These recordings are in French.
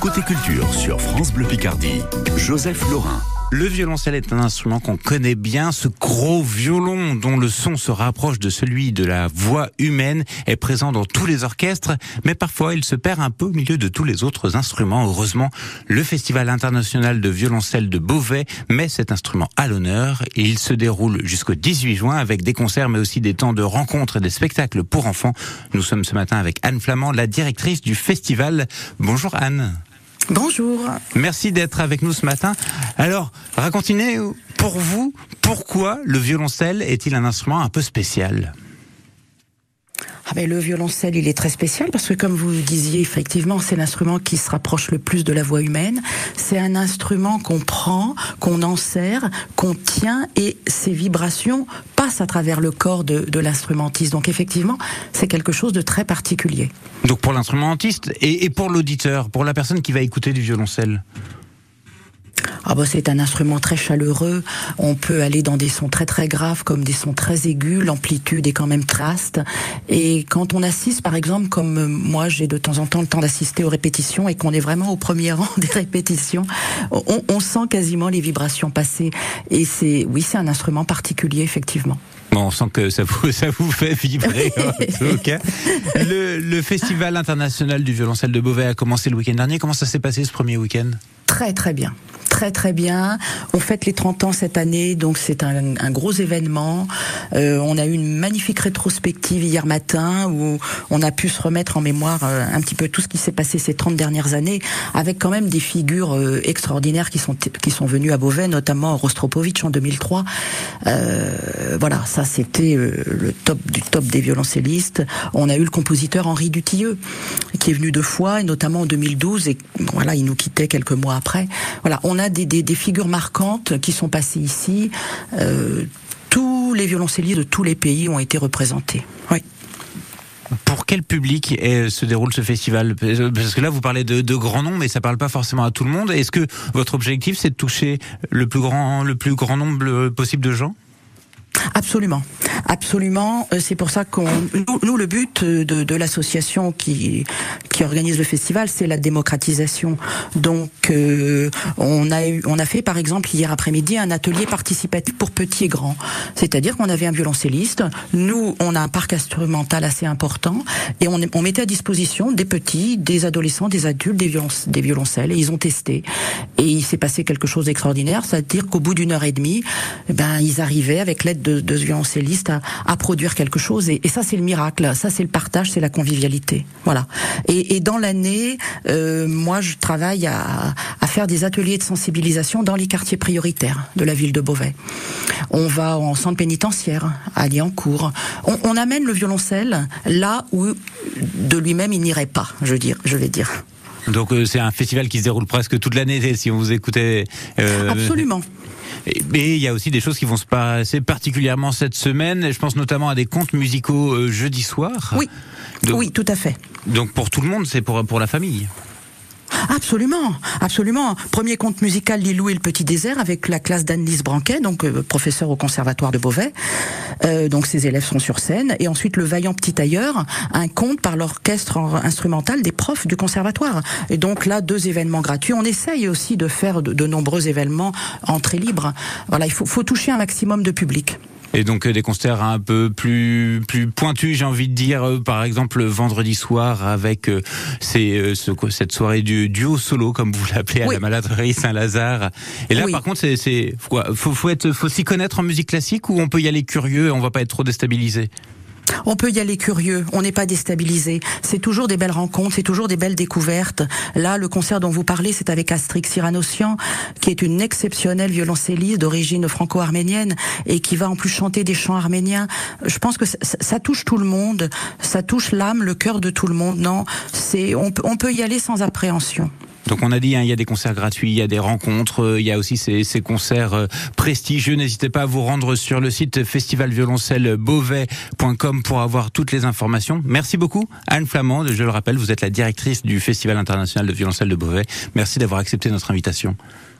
Côté culture sur France Bleu Picardie, Joseph Laurin. Le violoncelle est un instrument qu'on connaît bien. Ce gros violon dont le son se rapproche de celui de la voix humaine est présent dans tous les orchestres, mais parfois il se perd un peu au milieu de tous les autres instruments. Heureusement, le Festival international de violoncelle de Beauvais met cet instrument à l'honneur il se déroule jusqu'au 18 juin avec des concerts mais aussi des temps de rencontres et des spectacles pour enfants. Nous sommes ce matin avec Anne Flamand, la directrice du festival. Bonjour Anne. Bonjour. Merci d'être avec nous ce matin. Alors, racontez-nous, pour vous, pourquoi le violoncelle est-il un instrument un peu spécial? Ah ben, le violoncelle, il est très spécial parce que, comme vous disiez, effectivement, c'est l'instrument qui se rapproche le plus de la voix humaine. C'est un instrument qu'on prend, qu'on enserre, qu'on tient et ses vibrations passent à travers le corps de, de l'instrumentiste. Donc, effectivement, c'est quelque chose de très particulier. Donc, pour l'instrumentiste et, et pour l'auditeur, pour la personne qui va écouter du violoncelle ah bah c'est un instrument très chaleureux. On peut aller dans des sons très très graves comme des sons très aigus. L'amplitude est quand même traste. Et quand on assiste, par exemple, comme euh, moi, j'ai de temps en temps le temps d'assister aux répétitions et qu'on est vraiment au premier rang des répétitions, on, on sent quasiment les vibrations passer. Et c'est, oui, c'est un instrument particulier, effectivement. Bon, on sent que ça vous, ça vous fait vibrer en tout cas. Le, le Festival international du violoncelle de Beauvais a commencé le week-end dernier. Comment ça s'est passé ce premier week-end? Très très bien très très bien. On fête les 30 ans cette année, donc c'est un, un, gros événement. Euh, on a eu une magnifique rétrospective hier matin où on a pu se remettre en mémoire euh, un petit peu tout ce qui s'est passé ces 30 dernières années, avec quand même des figures euh, extraordinaires qui sont qui sont venues à Beauvais, notamment Rostropovitch en 2003. Euh, voilà, ça c'était le top du top des violoncellistes. On a eu le compositeur Henri Dutilleux qui est venu deux fois, et notamment en 2012, et voilà, il nous quittait quelques mois après. Voilà, on a des, figures marquantes qui sont passées ici. Euh, tous les violoncellistes de tous les pays ont été représentés. Oui. Pour quel public est, se déroule ce festival? Parce que là, vous parlez de, de grands noms, mais ça parle pas forcément à tout le monde. Est-ce que votre objectif, c'est de toucher le plus grand, le plus grand nombre possible de gens? Absolument. Absolument. Euh, c'est pour ça qu'on, nous, nous, le but de, de l'association qui qui organise le festival, c'est la démocratisation. Donc, euh, on a eu, on a fait par exemple hier après-midi un atelier participatif pour petits et grands. C'est-à-dire qu'on avait un violoncelliste. Nous, on a un parc instrumental assez important et on, on mettait à disposition des petits, des adolescents, des adultes, des, violon, des violoncelles et ils ont testé. Et il s'est passé quelque chose d'extraordinaire, c'est-à-dire qu'au bout d'une heure et demie, eh ben ils arrivaient avec l'aide de, de ce violoncelliste à, à, produire quelque chose. Et, et ça, c'est le miracle. Ça, c'est le partage, c'est la convivialité. Voilà. Et, et dans l'année, euh, moi, je travaille à, à, faire des ateliers de sensibilisation dans les quartiers prioritaires de la ville de Beauvais. On va en centre pénitentiaire, à Liancourt. On, on amène le violoncelle là où de lui-même il n'irait pas, je, dire, je vais dire. Donc euh, c'est un festival qui se déroule presque toute l'année si on vous écoutait. Euh... Absolument. Mais il y a aussi des choses qui vont se passer particulièrement cette semaine. Je pense notamment à des contes musicaux euh, jeudi soir. Oui, donc, oui, tout à fait. Donc pour tout le monde, c'est pour pour la famille. Absolument, absolument. Premier conte musical Lilou et le Petit Désert avec la classe d'Anne-Lise Branquet, donc euh, professeur au conservatoire de Beauvais. Euh, donc ses élèves sont sur scène. Et ensuite Le Vaillant Petit Tailleur, un conte par l'orchestre instrumental des profs du conservatoire. Et donc là, deux événements gratuits. On essaye aussi de faire de, nombreux événements entrée libre. Voilà, il faut toucher un maximum de public. Et donc euh, des concerts un peu plus plus pointus, j'ai envie de dire, euh, par exemple vendredi soir avec euh, ces, ce, cette soirée du duo solo, comme vous l'appelez, à oui. la Maladerie Saint-Lazare. Et là, oui. par contre, c'est, c'est faut, faut être, faut s'y connaître en musique classique ou on peut y aller curieux, et on va pas être trop déstabilisé? On peut y aller curieux, on n'est pas déstabilisé. C'est toujours des belles rencontres, c'est toujours des belles découvertes. Là, le concert dont vous parlez, c'est avec Astrix Cyranosian, qui est une exceptionnelle violoncelliste d'origine franco-arménienne et qui va en plus chanter des chants arméniens. Je pense que ça, ça touche tout le monde, ça touche l'âme, le cœur de tout le monde. Non, c'est on, on peut y aller sans appréhension. Donc on a dit, hein, il y a des concerts gratuits, il y a des rencontres, euh, il y a aussi ces, ces concerts euh, prestigieux. N'hésitez pas à vous rendre sur le site festivalvioloncelle-beauvais.com pour avoir toutes les informations. Merci beaucoup, Anne Flamand. Je le rappelle, vous êtes la directrice du Festival international de violoncelle de Beauvais. Merci d'avoir accepté notre invitation.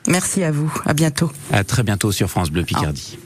Merci à vous. À bientôt. À très bientôt sur France Bleu Picardie.